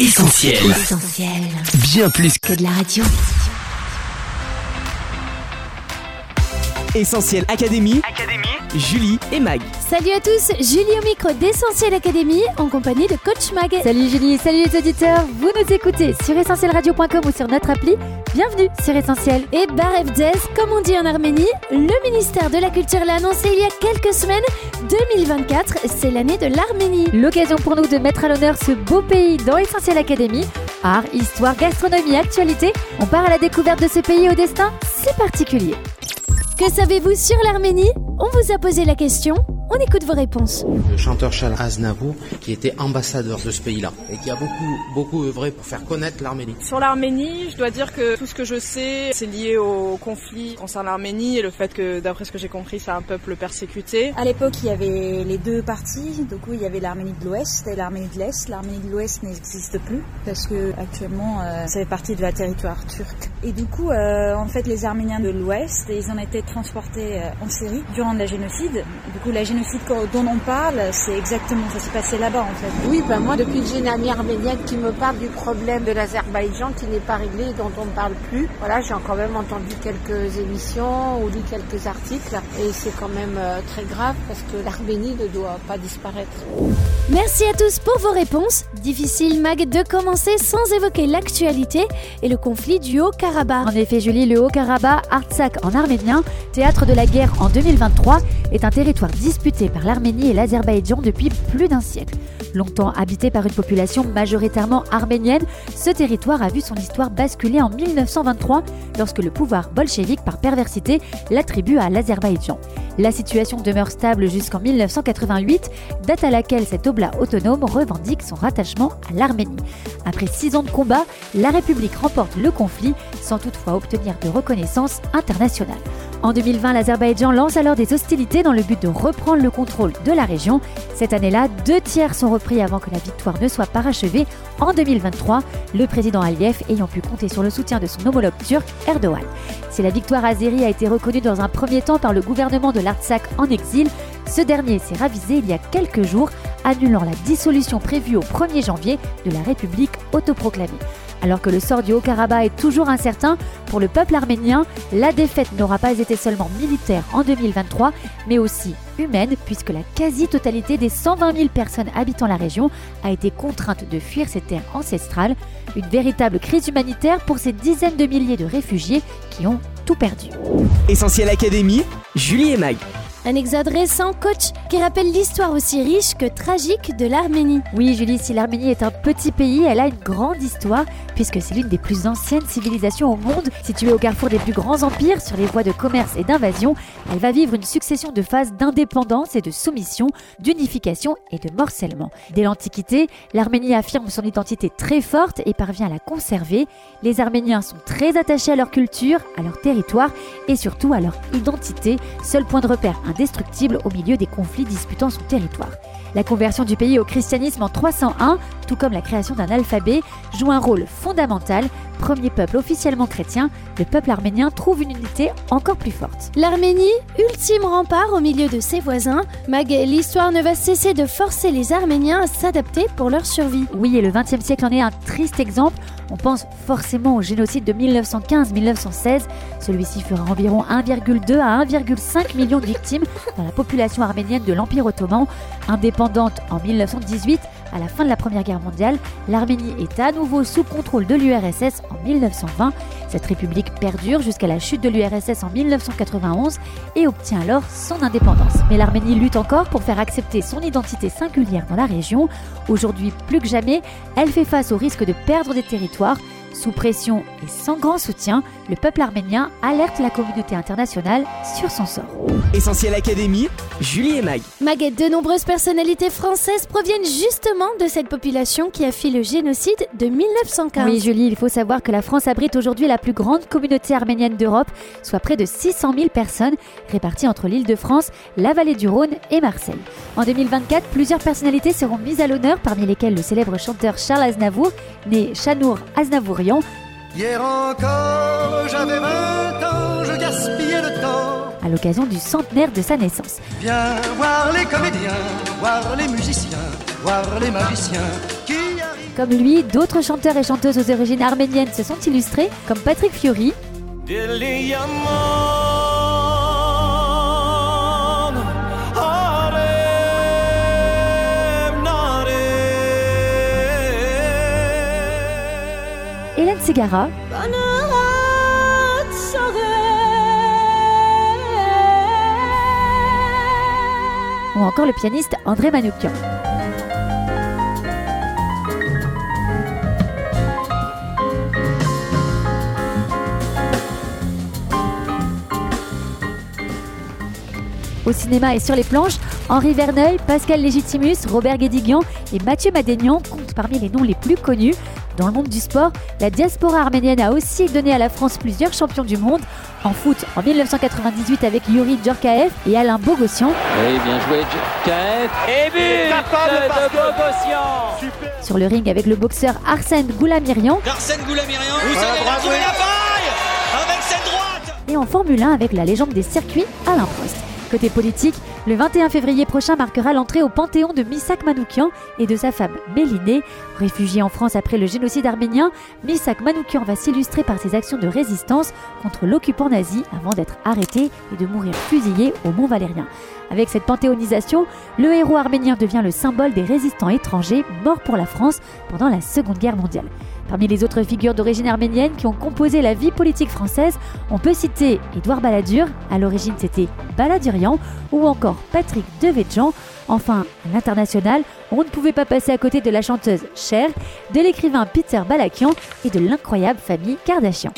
Essentiel. Essentiel. Bien plus Que de la radio. Essentiel Académie, Julie et Mag. Salut à tous, Julie au micro d'Essentiel Academy en compagnie de Coach Mag. Salut Julie, salut les auditeurs, vous nous écoutez sur essentielradio.com ou sur notre appli. Bienvenue sur Essentiel. Et Barevdez, comme on dit en Arménie, le ministère de la Culture l'a annoncé il y a quelques semaines. 2024, c'est l'année de l'Arménie. L'occasion pour nous de mettre à l'honneur ce beau pays dans Essentiel Academy. Art, histoire, gastronomie, actualité, on part à la découverte de ce pays au destin si particulier. Que savez-vous sur l'Arménie? On vous a posé la question, on écoute vos réponses. le chanteur Charles Aznavour, qui était ambassadeur de ce pays-là et qui a beaucoup, beaucoup œuvré pour faire connaître l'Arménie. Sur l'Arménie, je dois dire que tout ce que je sais, c'est lié au conflit concernant l'Arménie et le fait que, d'après ce que j'ai compris, c'est un peuple persécuté. À l'époque, il y avait les deux parties. Du coup, il y avait l'Arménie de l'Ouest et l'Arménie de l'Est. L'Arménie de l'Ouest n'existe plus parce que actuellement, euh, ça fait partie de la territoire turc. Et du coup, euh, en fait, les Arméniens de l'Ouest, ils ont été transportés euh, en Syrie durant le génocide. Du coup, la génocide dont on parle, c'est exactement ça s'est passé là-bas en fait. Oui, ben moi, depuis que j'ai une amie arménienne qui me parle du problème de l'Azerbaïdjan qui n'est pas réglé et dont on ne parle plus, voilà, j'ai quand même entendu quelques émissions ou lu quelques articles et c'est quand même euh, très grave parce que l'Arménie ne doit pas disparaître. Merci à tous pour vos réponses. Difficile, Mag, de commencer sans évoquer l'actualité et le conflit du Haut-Karabakh. En effet, Julie, le Haut-Karabakh, Artsakh en arménien, théâtre de la guerre en 2023, est un territoire disputé par l'Arménie et l'Azerbaïdjan depuis plus d'un siècle. Longtemps habité par une population majoritairement arménienne, ce territoire a vu son histoire basculer en 1923 lorsque le pouvoir bolchevique par perversité l'attribue à l'Azerbaïdjan. La situation demeure stable jusqu'en 1988, date à laquelle cet oblat autonome revendique son rattachement à l'Arménie. Après six ans de combat, la République remporte le conflit sans toutefois obtenir de reconnaissance internationale. En 2020, l'Azerbaïdjan lance alors des hostilités dans le but de reprendre le contrôle de la région. Cette année-là, deux tiers sont repris avant que la victoire ne soit parachevée en 2023, le président Aliyev ayant pu compter sur le soutien de son homologue turc Erdogan. Si la victoire azérie a été reconnue dans un premier temps par le gouvernement de l'Artsakh en exil, ce dernier s'est ravisé il y a quelques jours, annulant la dissolution prévue au 1er janvier de la République autoproclamée. Alors que le sort du Haut-Karabakh est toujours incertain, pour le peuple arménien, la défaite n'aura pas été seulement militaire en 2023, mais aussi humaine, puisque la quasi-totalité des 120 000 personnes habitant la région a été contrainte de fuir ses terres ancestrales. Une véritable crise humanitaire pour ces dizaines de milliers de réfugiés qui ont tout perdu. Essentiel Académie, Julie et Mag. Un exode récent, coach, qui rappelle l'histoire aussi riche que tragique de l'Arménie. Oui, Julie, si l'Arménie est un petit pays, elle a une grande histoire, puisque c'est l'une des plus anciennes civilisations au monde. Située au carrefour des plus grands empires, sur les voies de commerce et d'invasion, elle va vivre une succession de phases d'indépendance et de soumission, d'unification et de morcellement. Dès l'Antiquité, l'Arménie affirme son identité très forte et parvient à la conserver. Les Arméniens sont très attachés à leur culture, à leur territoire et surtout à leur identité, seul point de repère indestructible au milieu des conflits disputant son territoire. La conversion du pays au christianisme en 301, tout comme la création d'un alphabet, joue un rôle fondamental. Premier peuple officiellement chrétien, le peuple arménien trouve une unité encore plus forte. L'Arménie, ultime rempart au milieu de ses voisins, Mag, l'histoire ne va cesser de forcer les Arméniens à s'adapter pour leur survie. Oui, et le XXe siècle en est un triste exemple. On pense forcément au génocide de 1915-1916. Celui-ci fera environ 1,2 à 1,5 million de victimes dans la population arménienne de l'Empire ottoman. Indépendante en 1918, à la fin de la Première Guerre mondiale, l'Arménie est à nouveau sous contrôle de l'URSS en 1920. Cette république perdure jusqu'à la chute de l'URSS en 1991 et obtient alors son indépendance. Mais l'Arménie lutte encore pour faire accepter son identité singulière dans la région. Aujourd'hui, plus que jamais, elle fait face au risque de perdre des territoires. Sous pression et sans grand soutien, le peuple arménien alerte la communauté internationale sur son sort. Essentiel Académie, Julie et Mag. Maguette, de nombreuses personnalités françaises proviennent justement de cette population qui a fui le génocide de 1915. Oui, Julie, il faut savoir que la France abrite aujourd'hui la plus grande communauté arménienne d'Europe, soit près de 600 000 personnes réparties entre l'île de France, la vallée du Rhône et Marseille. En 2024, plusieurs personnalités seront mises à l'honneur, parmi lesquelles le célèbre chanteur Charles Aznavour, né Chanour Aznavourian. Hier encore, j'avais 20 ans, je gaspillais le temps. à l'occasion du centenaire de sa naissance. Viens voir les comédiens, voir les musiciens, voir les magiciens qui arrivent. Comme lui, d'autres chanteurs et chanteuses aux origines arméniennes se sont illustrés, comme Patrick Fiori. Ou encore le pianiste André Manoukian. Au cinéma et sur les planches, Henri Verneuil, Pascal Légitimus, Robert Guédiguian et Mathieu Madénian comptent parmi les noms les plus connus. Dans le monde du sport, la diaspora arménienne a aussi donné à la France plusieurs champions du monde. En foot, en 1998 avec Yuri Djorkaeff et Alain Bogossian. Oui, bien joué Djorkaeff. Et but de Bogossian Sur le ring avec le boxeur Arsène Goulamirian. Arsène Goulamirian, vous avez trouvé la paille avec cette droite Et en Formule 1 avec la légende des circuits Alain Prost. Côté politique, le 21 février prochain marquera l'entrée au Panthéon de Misak Manoukian et de sa femme Mélinée. Réfugié en France après le génocide arménien, Misak Manoukian va s'illustrer par ses actions de résistance contre l'occupant nazi avant d'être arrêté et de mourir fusillé au Mont Valérien. Avec cette panthéonisation, le héros arménien devient le symbole des résistants étrangers morts pour la France pendant la Seconde Guerre mondiale. Parmi les autres figures d'origine arménienne qui ont composé la vie politique française, on peut citer Édouard Balladur, à l'origine c'était Baladurian, ou encore Patrick Devedjian. Enfin, à l'international, on ne pouvait pas passer à côté de la chanteuse Cher, de l'écrivain Peter Balakian et de l'incroyable famille Kardashian.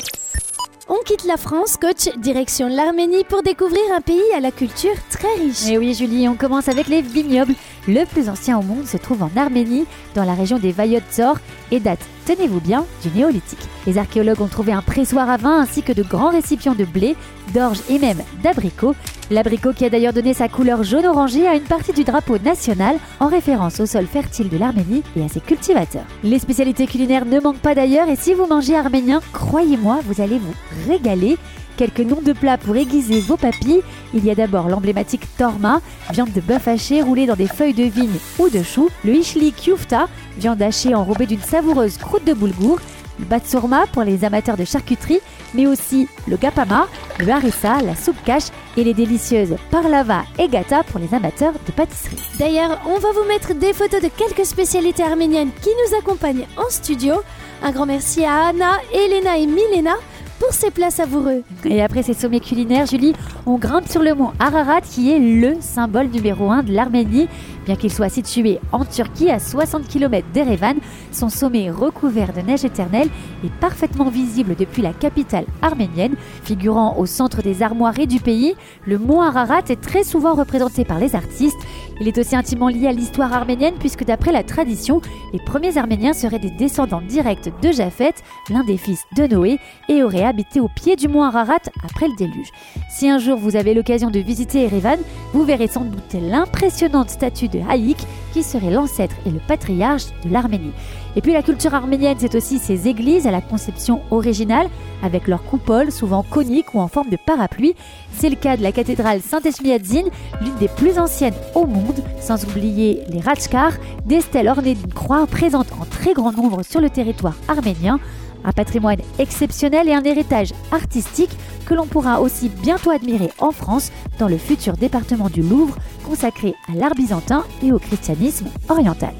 On quitte la France, coach, direction l'Arménie pour découvrir un pays à la culture très riche. Et oui, Julie, on commence avec les vignobles. Le plus ancien au monde se trouve en Arménie, dans la région des Vayotzor, et date, tenez-vous bien, du néolithique. Les archéologues ont trouvé un pressoir à vin ainsi que de grands récipients de blé, d'orge et même d'abricot. L'abricot qui a d'ailleurs donné sa couleur jaune-orangé à une partie du drapeau national en référence au sol fertile de l'Arménie et à ses cultivateurs. Les spécialités culinaires ne manquent pas d'ailleurs et si vous mangez arménien, croyez-moi, vous allez vous régaler. Quelques noms de plats pour aiguiser vos papilles. Il y a d'abord l'emblématique torma, viande de bœuf haché roulée dans des feuilles de vigne ou de chou, le ishli kyufta, viande hachée enrobée d'une savoureuse croûte de boulgour, le batsourma pour les amateurs de charcuterie, mais aussi le gapama, le harissa, la soupe cache et les délicieuses parlava et gata pour les amateurs de pâtisserie. D'ailleurs, on va vous mettre des photos de quelques spécialités arméniennes qui nous accompagnent en studio. Un grand merci à Anna, Elena et Milena pour ces plats savoureux. Et après ces sommets culinaires, Julie, on grimpe sur le mont Ararat qui est le symbole numéro 1 de l'Arménie. Bien qu'il soit situé en Turquie à 60 km d'Erevan, son sommet recouvert de neige éternelle est parfaitement visible depuis la capitale arménienne. Figurant au centre des armoiries du pays, le mont Ararat est très souvent représenté par les artistes. Il est aussi intimement lié à l'histoire arménienne puisque d'après la tradition, les premiers Arméniens seraient des descendants directs de Japhet, l'un des fils de Noé, et auraient habité au pied du mont Ararat après le déluge. Si un jour vous avez l'occasion de visiter Erevan, vous verrez sans doute l'impressionnante statue de Haïk qui serait l'ancêtre et le patriarche de l'Arménie. Et puis la culture arménienne, c'est aussi ses églises à la conception originale, avec leurs coupoles souvent coniques ou en forme de parapluie. C'est le cas de la cathédrale Saint-Esmiadzine, l'une des plus anciennes au monde, sans oublier les Ratchkar, des stèles ornées d'une croix présentes en très grand nombre sur le territoire arménien. Un patrimoine exceptionnel et un héritage artistique que l'on pourra aussi bientôt admirer en France dans le futur département du Louvre consacré à l'art byzantin et au christianisme oriental.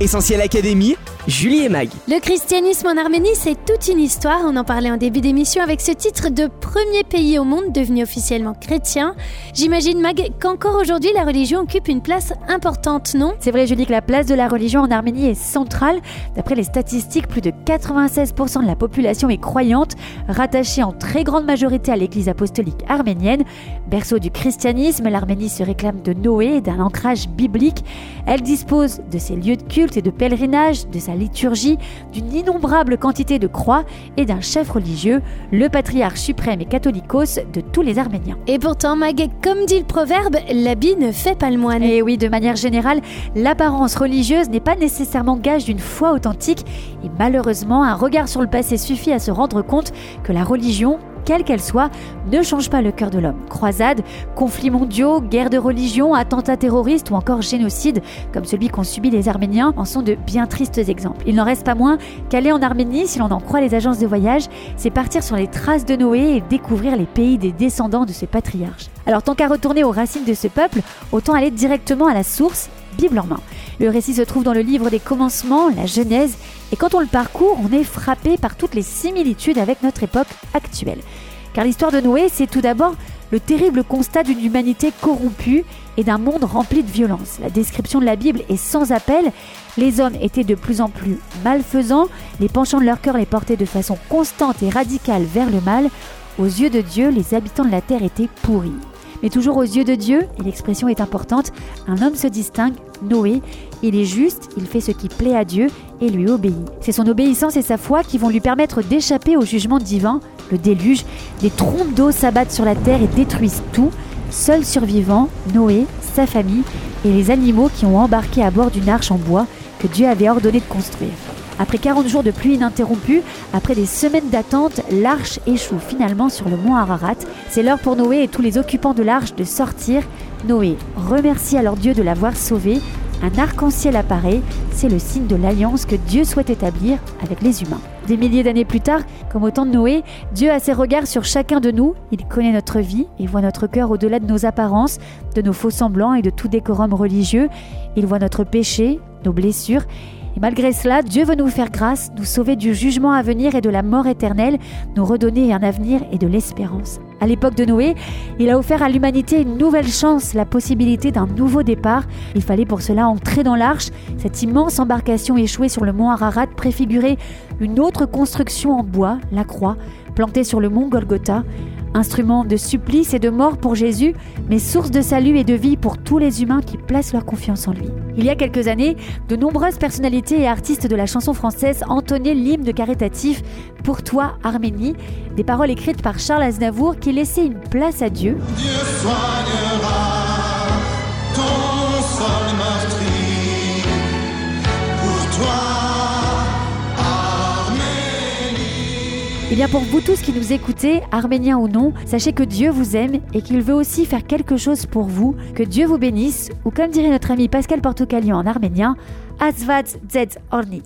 Essentiel Académie, Julie et Mag. Le christianisme en Arménie, c'est toute une histoire. On en parlait en début d'émission avec ce titre de premier pays au monde devenu officiellement chrétien. J'imagine, Mag, qu'encore aujourd'hui, la religion occupe une place importante, non? C'est vrai, Julie, que la place de la religion en Arménie est centrale. D'après les statistiques, plus de 96% de la population est croyante, rattachée en très grande majorité à l'église apostolique arménienne. Berceau du christianisme, l'Arménie se réclame de Noé et d'un ancrage biblique. Elle dispose de ses lieux de culte et de pèlerinage, de sa liturgie, d'une innombrable quantité de croix et d'un chef religieux, le patriarche suprême et catholicos de tous les Arméniens. Et pourtant, Mag, comme dit le proverbe, l'habit ne fait pas le moine. Et oui, de manière générale, l'apparence religieuse n'est pas nécessairement gage d'une foi authentique et malheureusement, un regard sur le passé suffit à se rendre compte que la religion, quelle qu'elle soit, ne change pas le cœur de l'homme. Croisades, conflits mondiaux, guerres de religion, attentats terroristes ou encore génocides, comme celui qu'ont subi les Arméniens, en sont de bien tristes exemples. Il n'en reste pas moins qu'aller en Arménie, si l'on en croit les agences de voyage, c'est partir sur les traces de Noé et découvrir les pays des descendants de ce patriarche. Alors tant qu'à retourner aux racines de ce peuple, autant aller directement à la source, Bible en main. Le récit se trouve dans le livre des commencements, la Genèse, et quand on le parcourt, on est frappé par toutes les similitudes avec notre époque actuelle. Car l'histoire de Noé, c'est tout d'abord le terrible constat d'une humanité corrompue et d'un monde rempli de violence. La description de la Bible est sans appel. Les hommes étaient de plus en plus malfaisants, les penchants de leur cœur les portaient de façon constante et radicale vers le mal. Aux yeux de Dieu, les habitants de la terre étaient pourris. Mais toujours aux yeux de Dieu, et l'expression est importante, un homme se distingue, Noé, il est juste, il fait ce qui plaît à Dieu et lui obéit. C'est son obéissance et sa foi qui vont lui permettre d'échapper au jugement divin, le déluge, des trompes d'eau s'abattent sur la terre et détruisent tout. Seul survivant, Noé, sa famille et les animaux qui ont embarqué à bord d'une arche en bois que Dieu avait ordonné de construire. Après 40 jours de pluie ininterrompue, après des semaines d'attente, l'arche échoue finalement sur le mont Ararat. C'est l'heure pour Noé et tous les occupants de l'arche de sortir. Noé remercie alors Dieu de l'avoir sauvé. Un arc-en-ciel apparaît, c'est le signe de l'alliance que Dieu souhaite établir avec les humains. Des milliers d'années plus tard, comme au temps de Noé, Dieu a ses regards sur chacun de nous, il connaît notre vie et voit notre cœur au-delà de nos apparences, de nos faux semblants et de tout décorum religieux. Il voit notre péché, nos blessures et malgré cela, Dieu veut nous faire grâce, nous sauver du jugement à venir et de la mort éternelle, nous redonner un avenir et de l'espérance. À l'époque de Noé, il a offert à l'humanité une nouvelle chance, la possibilité d'un nouveau départ. Il fallait pour cela entrer dans l'arche. Cette immense embarcation échouée sur le mont Ararat préfigurait une autre construction en bois, la croix, plantée sur le mont Golgotha instrument de supplice et de mort pour Jésus, mais source de salut et de vie pour tous les humains qui placent leur confiance en lui. Il y a quelques années, de nombreuses personnalités et artistes de la chanson française entonnaient l'hymne caritatif Pour toi, Arménie, des paroles écrites par Charles Aznavour qui laissaient une place à Dieu. Dieu Eh bien pour vous tous qui nous écoutez, arméniens ou non, sachez que Dieu vous aime et qu'il veut aussi faire quelque chose pour vous, que Dieu vous bénisse, ou comme dirait notre ami Pascal Portocalion en arménien, Azvad Zed Orni.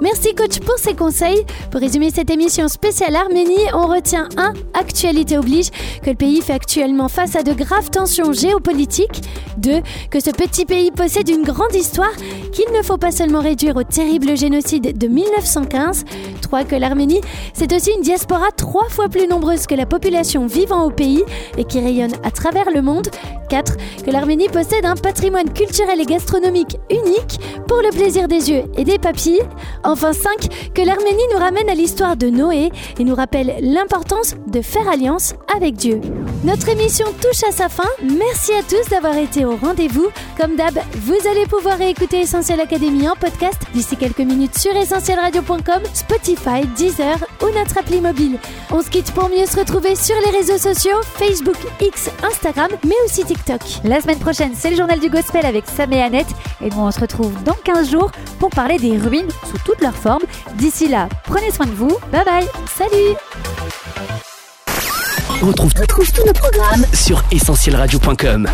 Merci coach pour ces conseils. Pour résumer cette émission spéciale Arménie, on retient 1. Actualité oblige que le pays fait actuellement face à de graves tensions géopolitiques. 2. Que ce petit pays possède une grande histoire qu'il ne faut pas seulement réduire au terrible génocide de 1915. 3. Que l'Arménie, c'est aussi une diaspora trois fois plus nombreuse que la population vivant au pays et qui rayonne à travers le monde. 4. Que l'Arménie possède un patrimoine culturel et gastronomique unique pour le plaisir des yeux et des papilles. Enfin 5. Que l'Arménie nous ramène à l'histoire de Noé et nous rappelle l'importance de faire alliance avec Dieu. Notre émission touche à sa fin. Merci à tous d'avoir été au rendez-vous. Comme d'hab, vous allez pouvoir réécouter Essentiel Academy en podcast d'ici quelques minutes sur essentielradio.com, Spotify, Deezer ou notre appli mobile. On se quitte pour mieux se retrouver sur les réseaux sociaux, Facebook, X, Instagram, mais aussi TikTok. La semaine prochaine, c'est le journal du gospel avec Sam et Annette. Et on se retrouve dans 15 jours pour parler des ruines sous toutes leurs formes. D'ici là, prenez soin de vous. Bye bye. Salut On retrouve, tous nos programmes sur essentielradio.com.